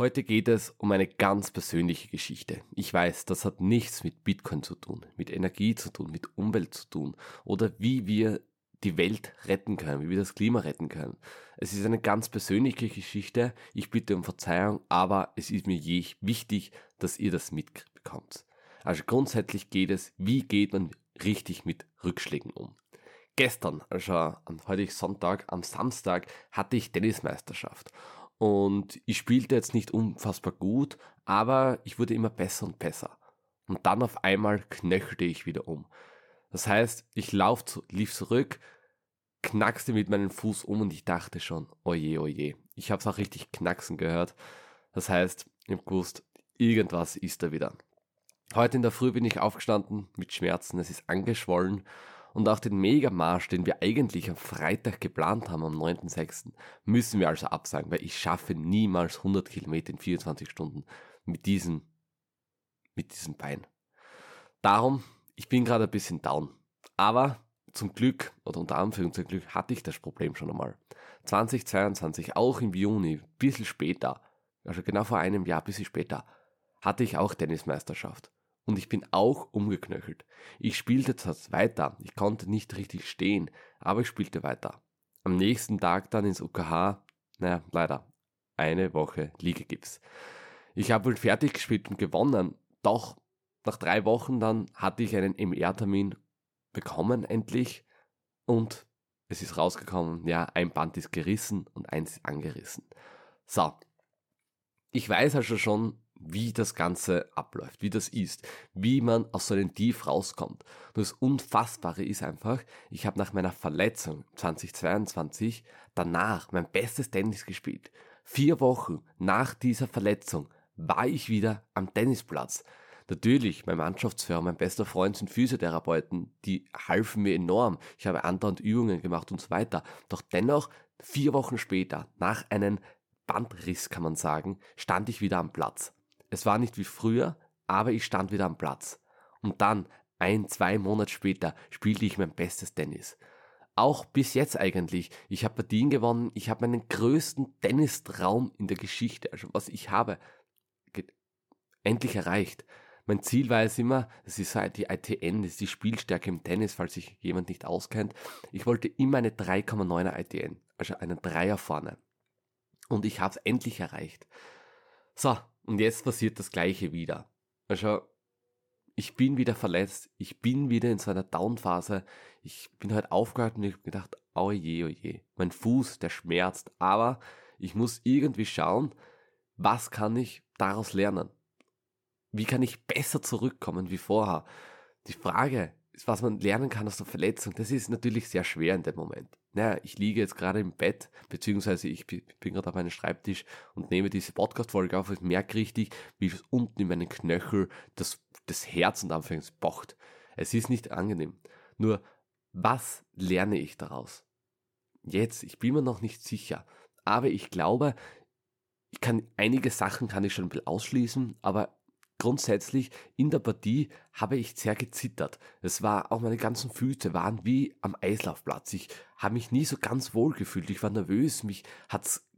Heute geht es um eine ganz persönliche Geschichte. Ich weiß, das hat nichts mit Bitcoin zu tun, mit Energie zu tun, mit Umwelt zu tun oder wie wir die Welt retten können, wie wir das Klima retten können. Es ist eine ganz persönliche Geschichte. Ich bitte um Verzeihung, aber es ist mir je wichtig, dass ihr das mitbekommt. Also grundsätzlich geht es, wie geht man richtig mit Rückschlägen um. Gestern, also heute ist Sonntag, am Samstag hatte ich Tennismeisterschaft und ich spielte jetzt nicht unfassbar gut, aber ich wurde immer besser und besser. Und dann auf einmal knöchelte ich wieder um. Das heißt, ich lauf, lief zurück, knackste mit meinem Fuß um und ich dachte schon, oje, oje. Ich habe es auch richtig knacksen gehört. Das heißt, habe gewusst, irgendwas ist da wieder. Heute in der Früh bin ich aufgestanden mit Schmerzen, es ist angeschwollen und auch den Megamarsch, den wir eigentlich am Freitag geplant haben, am 9.6., müssen wir also absagen, weil ich schaffe niemals 100 Kilometer in 24 Stunden mit diesem, mit diesem Bein. Darum, ich bin gerade ein bisschen down. Aber zum Glück, oder unter Anführungszeichen Glück, hatte ich das Problem schon einmal. 2022, auch im Juni, bisschen später, also genau vor einem Jahr, bisschen später, hatte ich auch Tennismeisterschaft und ich bin auch umgeknöchelt. Ich spielte zwar weiter, ich konnte nicht richtig stehen, aber ich spielte weiter. Am nächsten Tag dann ins UKH, naja, leider, eine Woche Liegegips. Ich habe wohl fertig gespielt und gewonnen, doch nach drei Wochen dann hatte ich einen MR-Termin bekommen endlich und es ist rausgekommen, ja, ein Band ist gerissen und eins ist angerissen. So. Ich weiß also schon, wie das Ganze abläuft, wie das ist, wie man aus so einem Tief rauskommt. Und das Unfassbare ist einfach, ich habe nach meiner Verletzung 2022 danach mein bestes Tennis gespielt. Vier Wochen nach dieser Verletzung war ich wieder am Tennisplatz. Natürlich, mein Mannschaftsführer, mein bester Freund sind Physiotherapeuten, die halfen mir enorm. Ich habe andauernd Übungen gemacht und so weiter. Doch dennoch, vier Wochen später, nach einem Bandriss kann man sagen, stand ich wieder am Platz. Es war nicht wie früher, aber ich stand wieder am Platz. Und dann, ein, zwei Monate später, spielte ich mein bestes Tennis. Auch bis jetzt eigentlich. Ich habe Partien gewonnen, ich habe meinen größten Tennistraum in der Geschichte, also was ich habe, endlich erreicht. Mein Ziel war es immer, das ist halt die ITN, das ist die Spielstärke im Tennis, falls sich jemand nicht auskennt. Ich wollte immer eine 3,9er ITN, also einen Dreier vorne. Und ich habe es endlich erreicht. So, und jetzt passiert das gleiche wieder. Also, ich bin wieder verletzt, ich bin wieder in so einer Downphase. Ich bin halt aufgehört und ich habe gedacht, oh je, oh je, mein Fuß, der schmerzt. Aber ich muss irgendwie schauen, was kann ich daraus lernen? Wie kann ich besser zurückkommen wie vorher? Die Frage was man lernen kann aus der Verletzung, das ist natürlich sehr schwer in dem Moment. Naja, ich liege jetzt gerade im Bett, beziehungsweise ich bin gerade auf meinem Schreibtisch und nehme diese Podcast-Folge auf und merke richtig, wie es unten in meinen Knöchel das, das Herz und anfängt pocht. Es ist nicht angenehm. Nur, was lerne ich daraus? Jetzt, ich bin mir noch nicht sicher, aber ich glaube, ich kann einige Sachen kann ich schon ein bisschen ausschließen, aber grundsätzlich in der Partie habe ich sehr gezittert. Es war auch meine ganzen Füße waren wie am Eislaufplatz. Ich habe mich nie so ganz wohl gefühlt. Ich war nervös, mich hat's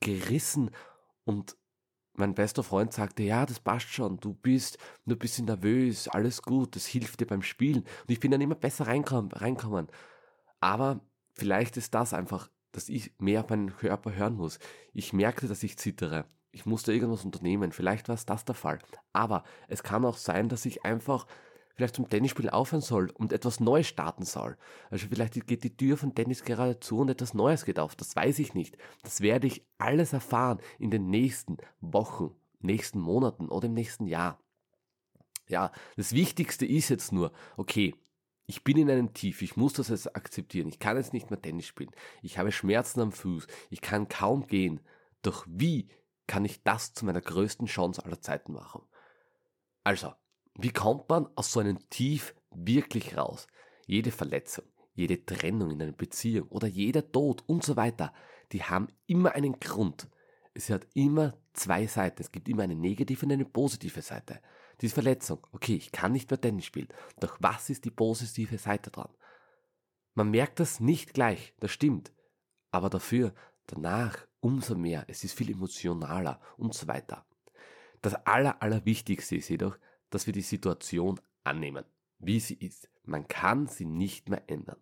gerissen und mein bester Freund sagte, ja, das passt schon, du bist nur ein bisschen nervös, alles gut, das hilft dir beim Spielen. Und ich bin dann immer besser reinkommen. reinkommen. Aber vielleicht ist das einfach, dass ich mehr auf meinen Körper hören muss. Ich merkte, dass ich zittere ich musste irgendwas unternehmen. Vielleicht war es das der Fall. Aber es kann auch sein, dass ich einfach vielleicht zum Tennisspiel aufhören soll und etwas Neues starten soll. Also vielleicht geht die Tür von Tennis gerade zu und etwas Neues geht auf. Das weiß ich nicht. Das werde ich alles erfahren in den nächsten Wochen, nächsten Monaten oder im nächsten Jahr. Ja, das Wichtigste ist jetzt nur, okay, ich bin in einem Tief, ich muss das jetzt akzeptieren. Ich kann jetzt nicht mehr Tennis spielen. Ich habe Schmerzen am Fuß. Ich kann kaum gehen. Doch wie kann ich das zu meiner größten Chance aller Zeiten machen. Also, wie kommt man aus so einem Tief wirklich raus? Jede Verletzung, jede Trennung in einer Beziehung oder jeder Tod und so weiter, die haben immer einen Grund. Es hat immer zwei Seiten. Es gibt immer eine negative und eine positive Seite. Diese Verletzung, okay, ich kann nicht mehr Tennis spielen. Doch was ist die positive Seite dran? Man merkt das nicht gleich, das stimmt. Aber dafür, danach umso mehr. Es ist viel emotionaler und so weiter. Das Aller, Allerwichtigste ist jedoch, dass wir die Situation annehmen, wie sie ist. Man kann sie nicht mehr ändern.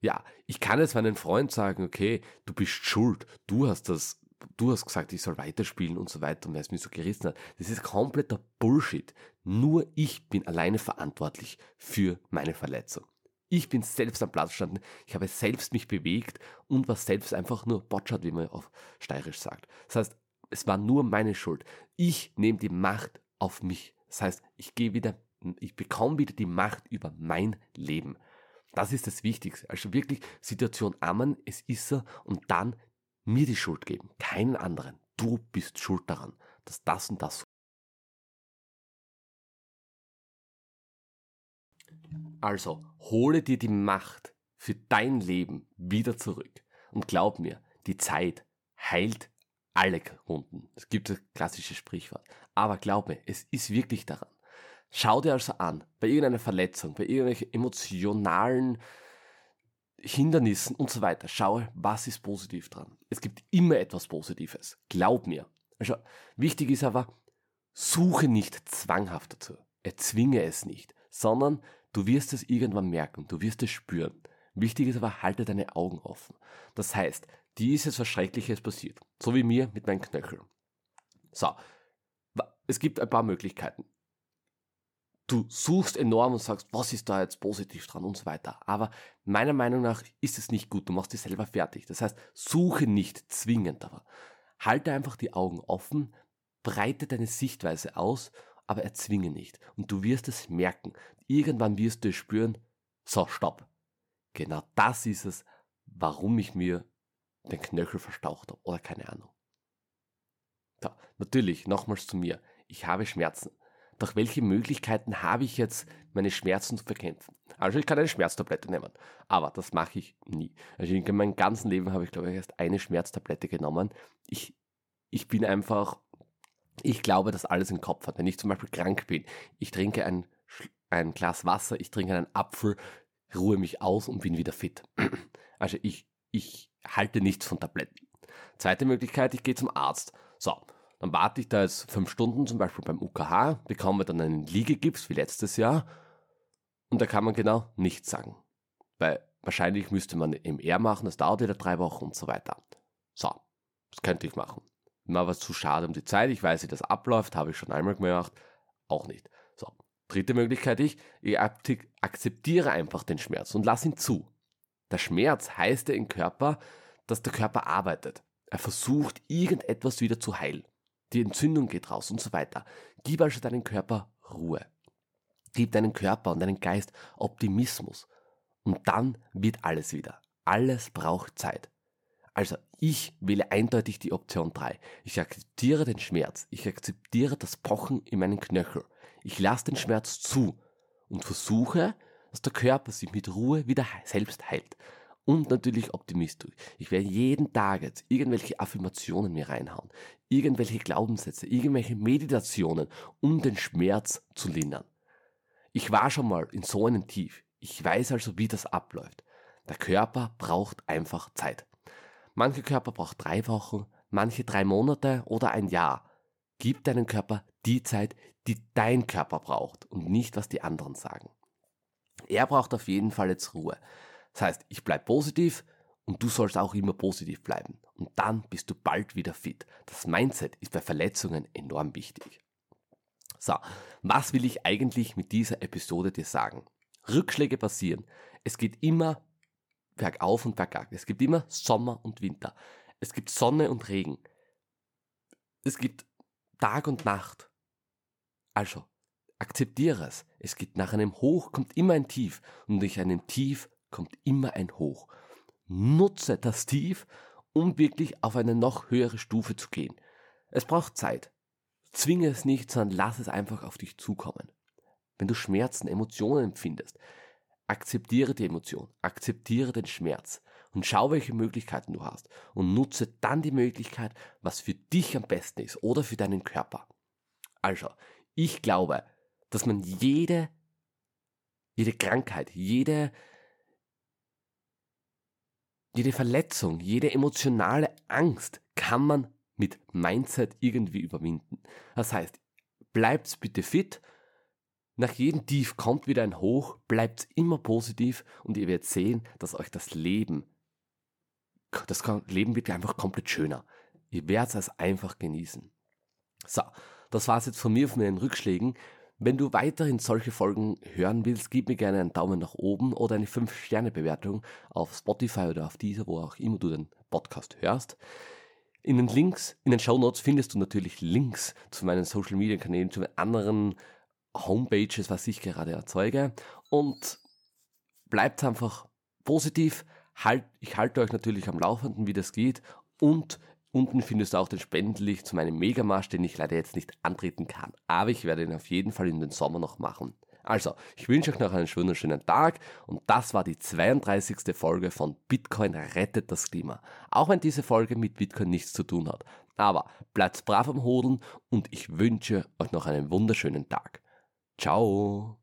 Ja, ich kann jetzt meinem Freund sagen, okay, du bist schuld, du hast das, du hast gesagt, ich soll weiterspielen und so weiter und wer es mir so gerissen hat. Das ist kompletter Bullshit. Nur ich bin alleine verantwortlich für meine Verletzung. Ich bin selbst am Platz gestanden, ich habe selbst mich bewegt und war selbst einfach nur botschert, wie man auf Steirisch sagt. Das heißt, es war nur meine Schuld. Ich nehme die Macht auf mich. Das heißt, ich gehe wieder, ich bekomme wieder die Macht über mein Leben. Das ist das Wichtigste. Also wirklich Situation ammen, es ist so, und dann mir die Schuld geben, keinen anderen. Du bist schuld daran, dass das und das. Also, hole dir die Macht für dein Leben wieder zurück. Und glaub mir, die Zeit heilt alle Wunden. Es gibt das klassische Sprichwort. Aber glaub mir, es ist wirklich daran. Schau dir also an, bei irgendeiner Verletzung, bei irgendwelchen emotionalen Hindernissen und so weiter, schaue, was ist positiv dran. Es gibt immer etwas Positives. Glaub mir. Also, wichtig ist aber, suche nicht zwanghaft dazu. Erzwinge es nicht, sondern du wirst es irgendwann merken, du wirst es spüren. Wichtig ist aber, halte deine Augen offen. Das heißt, dir ist jetzt was Schreckliches passiert. So wie mir mit meinen Knöcheln. So. Es gibt ein paar Möglichkeiten du suchst enorm und sagst, was ist da jetzt positiv dran und so weiter. Aber meiner Meinung nach ist es nicht gut. Du machst dich selber fertig. Das heißt, suche nicht zwingend, aber halte einfach die Augen offen, breite deine Sichtweise aus, aber erzwinge nicht. Und du wirst es merken. Irgendwann wirst du es spüren, so, stopp. Genau das ist es, warum ich mir den Knöchel verstaucht habe oder keine Ahnung. So, natürlich, nochmals zu mir. Ich habe Schmerzen. Doch welche Möglichkeiten habe ich jetzt, meine Schmerzen zu bekämpfen? Also ich kann eine Schmerztablette nehmen, aber das mache ich nie. Also in meinem ganzen Leben habe ich, glaube ich, erst eine Schmerztablette genommen. Ich, ich bin einfach, ich glaube, dass alles im Kopf hat. Wenn ich zum Beispiel krank bin, ich trinke ein, ein Glas Wasser, ich trinke einen Apfel, ruhe mich aus und bin wieder fit. Also ich, ich halte nichts von Tabletten. Zweite Möglichkeit, ich gehe zum Arzt. So, dann warte ich da jetzt fünf Stunden, zum Beispiel beim UKH, bekomme dann einen Liegegips wie letztes Jahr und da kann man genau nichts sagen. Weil wahrscheinlich müsste man MR machen, das dauert wieder drei Wochen und so weiter. So, das könnte ich machen. Mir war zu schade um die Zeit, ich weiß, wie das abläuft, habe ich schon einmal gemacht, auch nicht. So, dritte Möglichkeit ich, ich akzeptiere einfach den Schmerz und lass ihn zu. Der Schmerz heißt ja im Körper, dass der Körper arbeitet. Er versucht, irgendetwas wieder zu heilen die Entzündung geht raus und so weiter. Gib also deinem Körper Ruhe. Gib deinem Körper und deinem Geist Optimismus. Und dann wird alles wieder. Alles braucht Zeit. Also ich wähle eindeutig die Option 3. Ich akzeptiere den Schmerz. Ich akzeptiere das Pochen in meinen Knöchel. Ich lasse den Schmerz zu und versuche, dass der Körper sich mit Ruhe wieder selbst heilt und natürlich optimistisch. Ich werde jeden Tag jetzt irgendwelche Affirmationen mir reinhauen, irgendwelche Glaubenssätze, irgendwelche Meditationen, um den Schmerz zu lindern. Ich war schon mal in so einem Tief. Ich weiß also, wie das abläuft. Der Körper braucht einfach Zeit. Manche Körper braucht drei Wochen, manche drei Monate oder ein Jahr. Gib deinem Körper die Zeit, die dein Körper braucht und nicht, was die anderen sagen. Er braucht auf jeden Fall jetzt Ruhe. Das heißt, ich bleibe positiv und du sollst auch immer positiv bleiben. Und dann bist du bald wieder fit. Das Mindset ist bei Verletzungen enorm wichtig. So, was will ich eigentlich mit dieser Episode dir sagen? Rückschläge passieren. Es geht immer bergauf und bergab. Es gibt immer Sommer und Winter. Es gibt Sonne und Regen. Es gibt Tag und Nacht. Also, akzeptiere es. Es gibt nach einem Hoch kommt immer ein Tief und durch einem Tief kommt immer ein Hoch. Nutze das Tief, um wirklich auf eine noch höhere Stufe zu gehen. Es braucht Zeit. Zwinge es nicht, sondern lass es einfach auf dich zukommen. Wenn du Schmerzen, Emotionen empfindest, akzeptiere die Emotion, akzeptiere den Schmerz und schau, welche Möglichkeiten du hast und nutze dann die Möglichkeit, was für dich am besten ist oder für deinen Körper. Also, ich glaube, dass man jede, jede Krankheit, jede jede Verletzung, jede emotionale Angst kann man mit Mindset irgendwie überwinden. Das heißt, bleibt bitte fit. Nach jedem Tief kommt wieder ein Hoch, bleibt immer positiv und ihr werdet sehen, dass euch das Leben, das Leben wird einfach komplett schöner. Ihr werdet es einfach genießen. So, das war es jetzt von mir von meinen Rückschlägen. Wenn du weiterhin solche Folgen hören willst, gib mir gerne einen Daumen nach oben oder eine 5-Sterne-Bewertung auf Spotify oder auf dieser, wo auch immer du den Podcast hörst. In den Links, in den Show Notes findest du natürlich Links zu meinen Social Media Kanälen, zu anderen Homepages, was ich gerade erzeuge. Und bleibt einfach positiv. Halt, ich halte euch natürlich am Laufenden, wie das geht. Und unten findest du auch den Spendenlink zu meinem Megamarsch, den ich leider jetzt nicht antreten kann. Aber ich werde ihn auf jeden Fall in den Sommer noch machen. Also, ich wünsche euch noch einen schönen, schönen Tag und das war die 32. Folge von Bitcoin rettet das Klima. Auch wenn diese Folge mit Bitcoin nichts zu tun hat. Aber bleibt brav am Hodeln und ich wünsche euch noch einen wunderschönen Tag. Ciao!